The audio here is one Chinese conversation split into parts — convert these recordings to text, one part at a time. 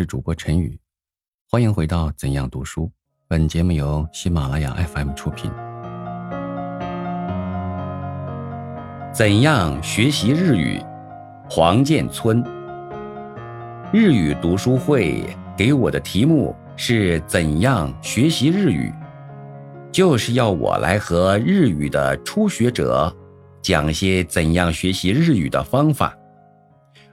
是主播陈宇，欢迎回到怎样读书。本节目由喜马拉雅 FM 出品。怎样学习日语？黄建村。日语读书会给我的题目是怎样学习日语，就是要我来和日语的初学者讲些怎样学习日语的方法。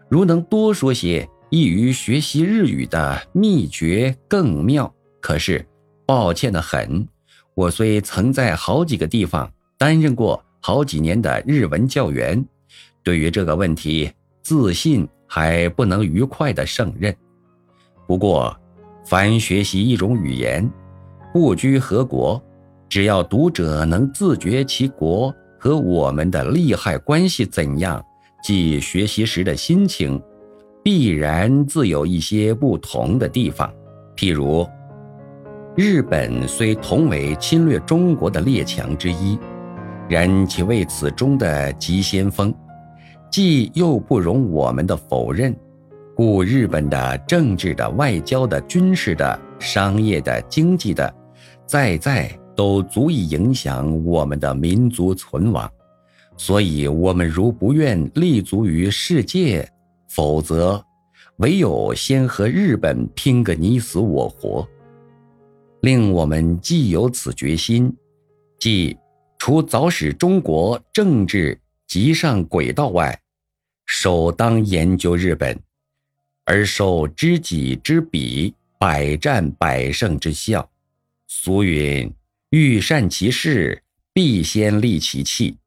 如能多说些易于学习日语的秘诀更妙。可是，抱歉的很，我虽曾在好几个地方担任过好几年的日文教员，对于这个问题，自信还不能愉快的胜任。不过，凡学习一种语言，不拘何国，只要读者能自觉其国和我们的利害关系怎样，即学习时的心情。必然自有一些不同的地方，譬如，日本虽同为侵略中国的列强之一，然其为此中的急先锋，既又不容我们的否认，故日本的政治的、外交的、军事的、商业的、经济的，在在都足以影响我们的民族存亡。所以，我们如不愿立足于世界。否则，唯有先和日本拼个你死我活。令我们既有此决心，即除早使中国政治急上轨道外，首当研究日本，而受知己知彼，百战百胜之效。俗云：“欲善其事，必先利其器。”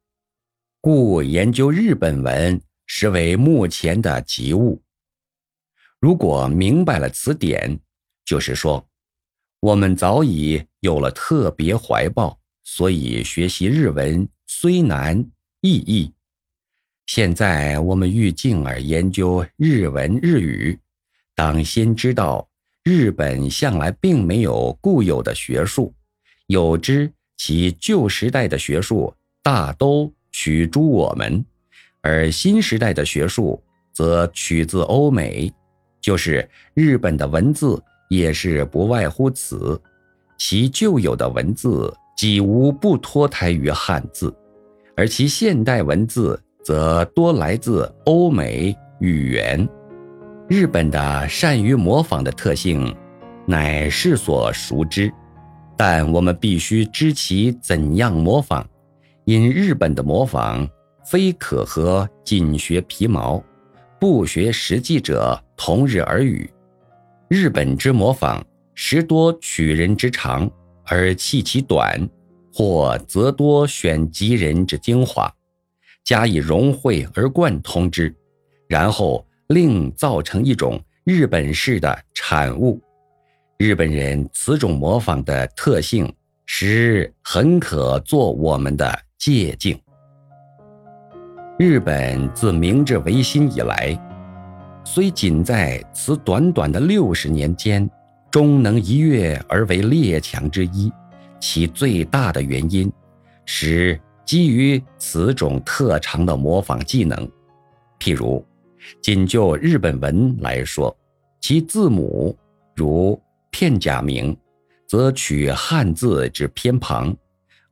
故研究日本文。实为目前的急务。如果明白了此点，就是说，我们早已有了特别怀抱，所以学习日文虽难亦易。现在我们欲进而研究日文日语，当先知道日本向来并没有固有的学术，有之其旧时代的学术大都取诸我们。而新时代的学术则取自欧美，就是日本的文字也是不外乎此。其旧有的文字几无不脱胎于汉字，而其现代文字则多来自欧美语言。日本的善于模仿的特性，乃世所熟知，但我们必须知其怎样模仿，因日本的模仿。非可和仅学皮毛，不学实际者同日而语。日本之模仿，实多取人之长而弃其短，或则多选吉人之精华，加以融会而贯通之，然后另造成一种日本式的产物。日本人此种模仿的特性，实很可做我们的借鉴。日本自明治维新以来，虽仅在此短短的六十年间，终能一跃而为列强之一，其最大的原因，是基于此种特长的模仿技能。譬如，仅就日本文来说，其字母如片假名，则取汉字之偏旁，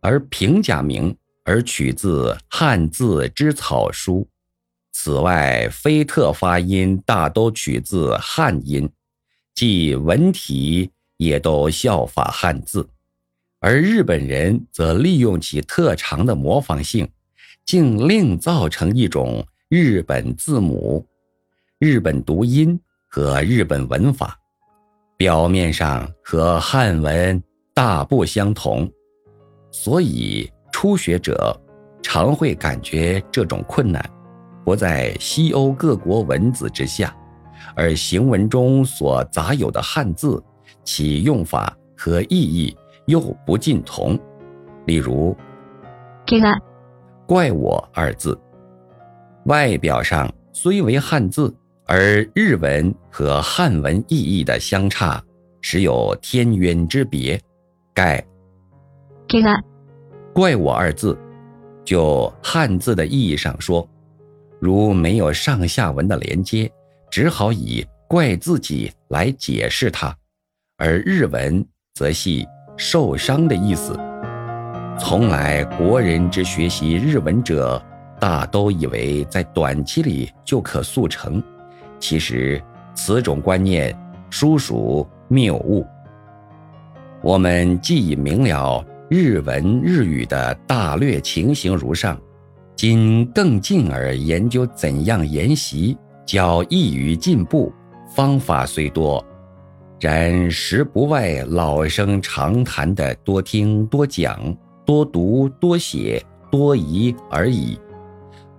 而平假名。而取自汉字之草书，此外非特发音大都取自汉音，即文体也都效法汉字，而日本人则利用其特长的模仿性，竟另造成一种日本字母、日本读音和日本文法，表面上和汉文大不相同，所以。初学者常会感觉这种困难，不在西欧各国文字之下，而行文中所杂有的汉字，其用法和意义又不尽同。例如，“这个怪我”二字，外表上虽为汉字，而日文和汉文意义的相差，实有天渊之别。盖。怪我二字，就汉字的意义上说，如没有上下文的连接，只好以怪自己来解释它，而日文则系受伤的意思。从来国人之学习日文者，大都以为在短期里就可速成，其实此种观念殊属谬误。我们既已明了日文日语的大略情形如上，今更进而研究怎样研习，较易于进步。方法虽多，然实不外老生常谈的多听多讲。多读多写多疑而已。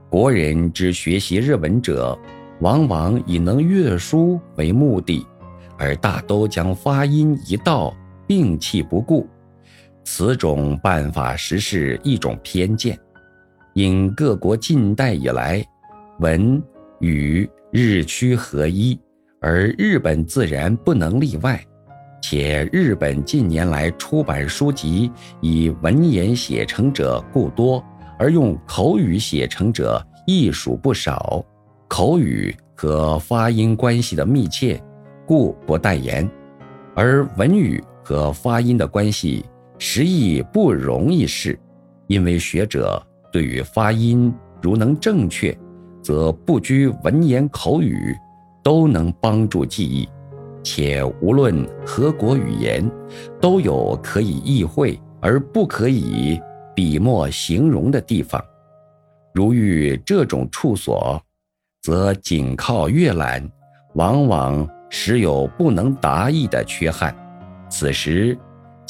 国人之学习日文者，往往以能阅书为目的，而大都将发音一道摒弃不顾。此种办法实是一种偏见。因各国近代以来，文语日趋合一，而日本自然不能例外。且日本近年来出版书籍以文言写成者故多，而用口语写成者亦属不少。口语和发音关系的密切，故不待言；而文语和发音的关系实亦不容易事，因为学者对于发音如能正确，则不拘文言口语，都能帮助记忆。且无论何国语言，都有可以意会而不可以笔墨形容的地方。如遇这种处所，则仅靠阅览，往往时有不能达意的缺憾。此时，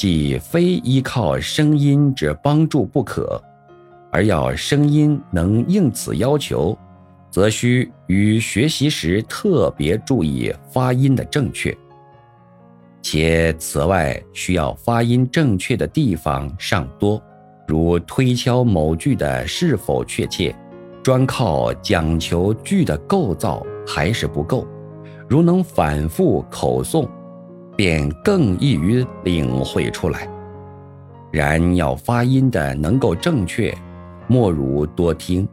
既非依靠声音之帮助不可，而要声音能应此要求。则需于学习时特别注意发音的正确，且此外需要发音正确的地方尚多，如推敲某句的是否确切，专靠讲求句的构造还是不够。如能反复口诵，便更易于领会出来。然要发音的能够正确，莫如多听。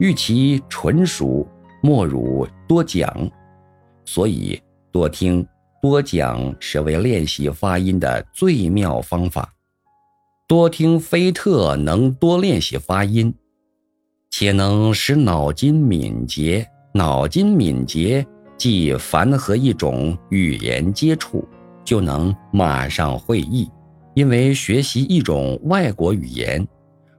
欲其纯熟，莫如多讲，所以多听多讲是为练习发音的最妙方法。多听非特能多练习发音，且能使脑筋敏捷。脑筋敏捷，即凡和一种语言接触，就能马上会意。因为学习一种外国语言，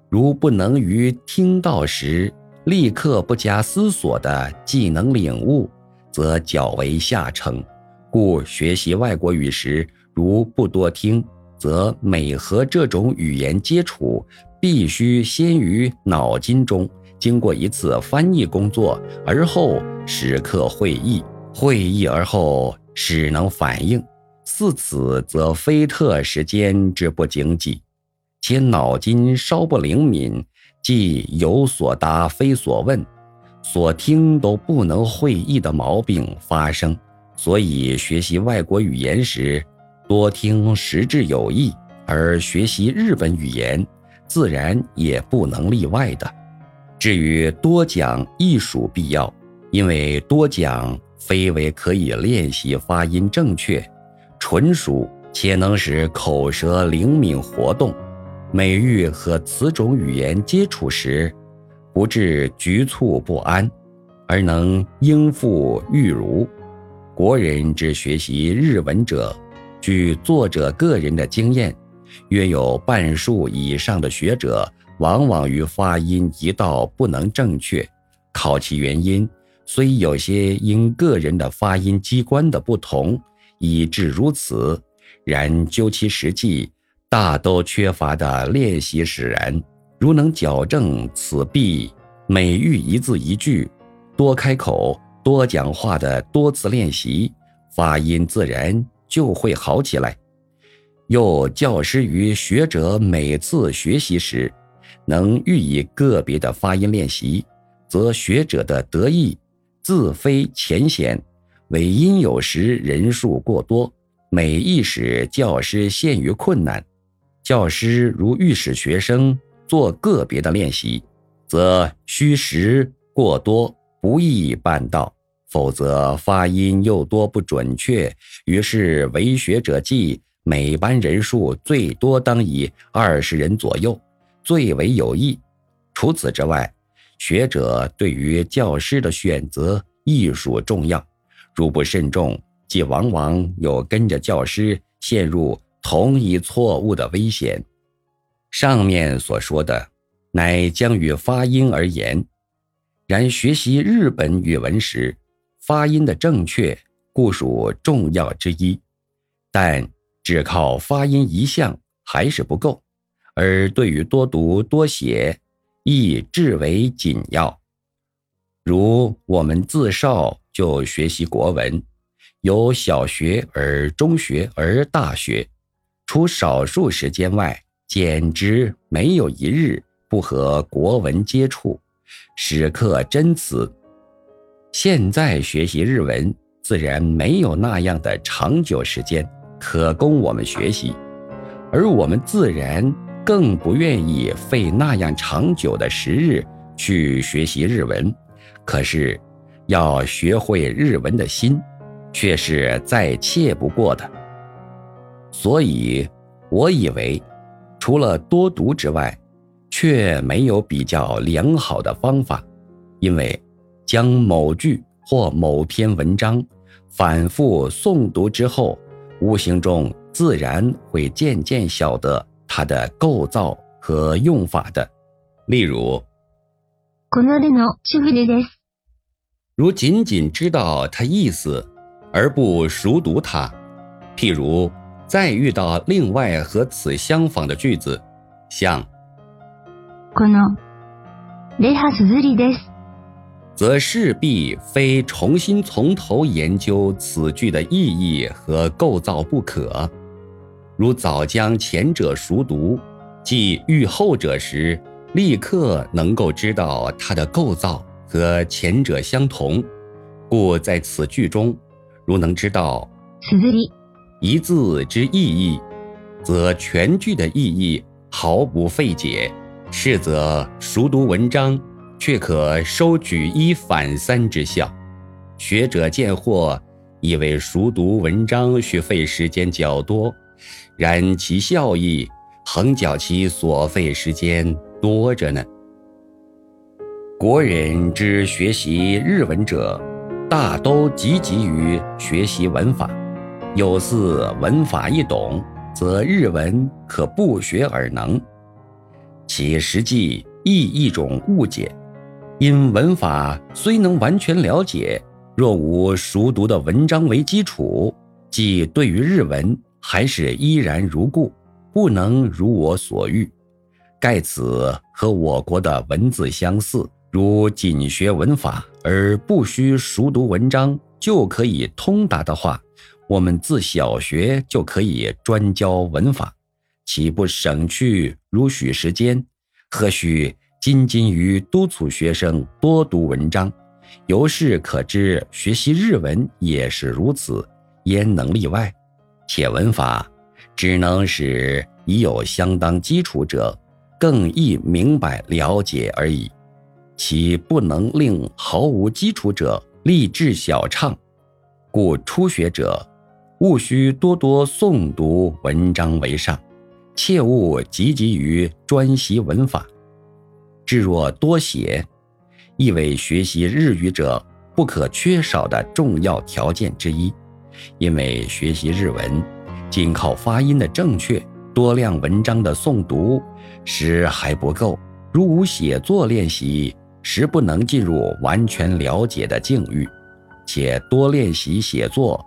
如不能于听到时，立刻不加思索的技能领悟，则较为下乘。故学习外国语时，如不多听，则每和这种语言接触，必须先于脑筋中经过一次翻译工作，而后时刻会意，会意而后始能反应。似此，则非特时间之不经济，且脑筋稍不灵敏。即有所答非所问，所听都不能会意的毛病发生，所以学习外国语言时，多听实质有益；而学习日本语言，自然也不能例外的。至于多讲，亦属必要，因为多讲非为可以练习发音正确、纯熟，且能使口舌灵敏活动。美玉和此种语言接触时，不致局促不安，而能应付玉如。国人之学习日文者，据作者个人的经验，约有半数以上的学者，往往于发音一道不能正确。考其原因，虽有些因个人的发音机关的不同，以致如此，然究其实际。大都缺乏的练习使然，如能矫正此弊，每遇一字一句，多开口、多讲话的多次练习，发音自然就会好起来。又教师于学者每次学习时，能予以个别的发音练习，则学者的得意自非浅显，为因有时人数过多，每一使教师陷于困难。教师如欲使学生做个别的练习，则虚实过多，不易办到。否则发音又多不准确。于是为学者计，每班人数最多当以二十人左右，最为有益。除此之外，学者对于教师的选择亦属重要。如不慎重，即往往有跟着教师陷入同一错误的危险。上面所说的，乃将与发音而言。然学习日本语文时，发音的正确固属重要之一，但只靠发音一项还是不够，而对于多读多写，亦至为紧要。如我们自少就学习国文，由小学而中学而大学，除少数时间外，简直没有一日不和国文接触，时刻真词。现在学习日文，自然没有那样的长久时间可供我们学习，而我们自然更不愿意费那样长久的时日去学习日文。可是，要学会日文的心，却是再切不过的。所以，我以为，除了多读之外，却没有比较良好的方法。因为，将某句或某篇文章反复诵读之后，无形中自然会渐渐晓得它的构造和用法的。例如。如仅仅知道它意思，而不熟读它，譬如再遇到另外和此相仿的句子，像“このレハスズリです”，则势必非重新从头研究此句的意义和构造不可。 如早将前者熟读，即遇后者时。立刻能够知道它的构造和前者相同，故在此句中，如能知道一字之意义，则全句的意义毫不费解。是则熟读文章，却可收举一反三之效。学者见惑，以为熟读文章需费时间较多，然其效益横较其所费时间。多着呢。国人之学习日文者，大都积极于学习文法。有似文法一懂，则日文可不学而能。其实际亦一种误解。因文法虽能完全了解，若无熟读的文章为基础，即对于日文还是依然如故，不能如我所欲。盖此和我国的文字相似，如仅学文法而不需熟读文章就可以通达的话，我们自小学就可以专教文法，岂不省去如许时间？何须斤斤于督促学生多读文章？由是可知，学习日文也是如此，焉能例外？且文法只能使已有相当基础者。更易明白了解而已，其不能令毫无基础者立志小畅。故初学者务须多多诵读文章为上，切勿积极于专习文法。至若多写，亦为学习日语者不可缺少的重要条件之一。因为学习日文，仅靠发音的正确。多量文章的诵读时还不够，如无写作练习，实不能进入完全了解的境遇。且多练习写作，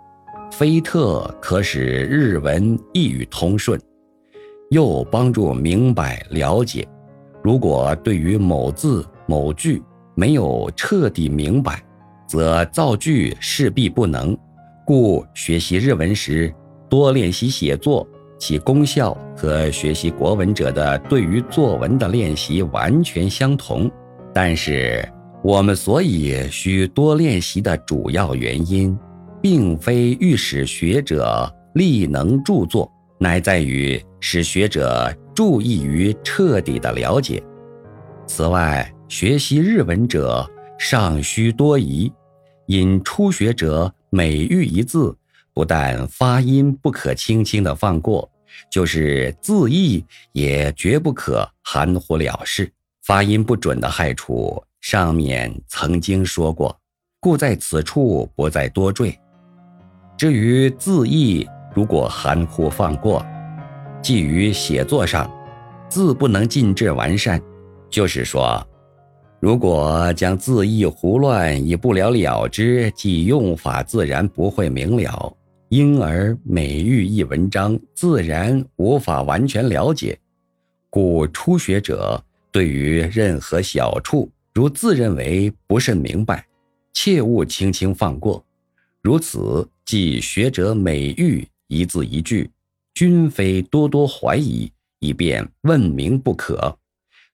非特可使日文一语通顺，又帮助明白了解。如果对于某字某句没有彻底明白，则造句势必不能。故学习日文时，多练习写作。其功效和学习国文者的对于作文的练习完全相同，但是我们所以需多练习的主要原因，并非欲使学者力能著作，乃在于使学者注意于彻底的了解。此外，学习日文者尚需多疑，因初学者每遇一字，不但发音不可轻轻的放过，就是字义也绝不可含糊了事。发音不准的害处，上面曾经说过，故在此处不再多赘。至于字义，如果含糊放过，即于写作上，字不能尽致完善，就是说。如果将字义胡乱，以不了了之，即用法自然不会明了，因而每遇一文章，自然无法完全了解。故初学者对于任何小处，如自认为不甚明白，切勿轻轻放过。如此，即学者每遇一字一句，均非多多怀疑，以便问明不可。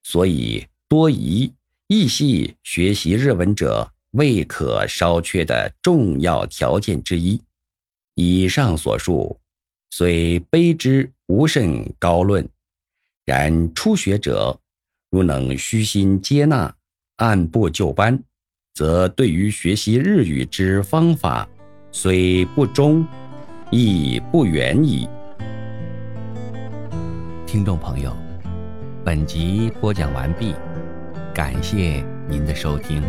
所以多疑。亦系学习日文者未可稍缺的重要条件之一。以上所述，虽卑之无甚高论，然初学者如能虚心接纳，按部就班，则对于学习日语之方法，虽不忠，亦不远矣。听众朋友，本集播讲完毕。感谢您的收听。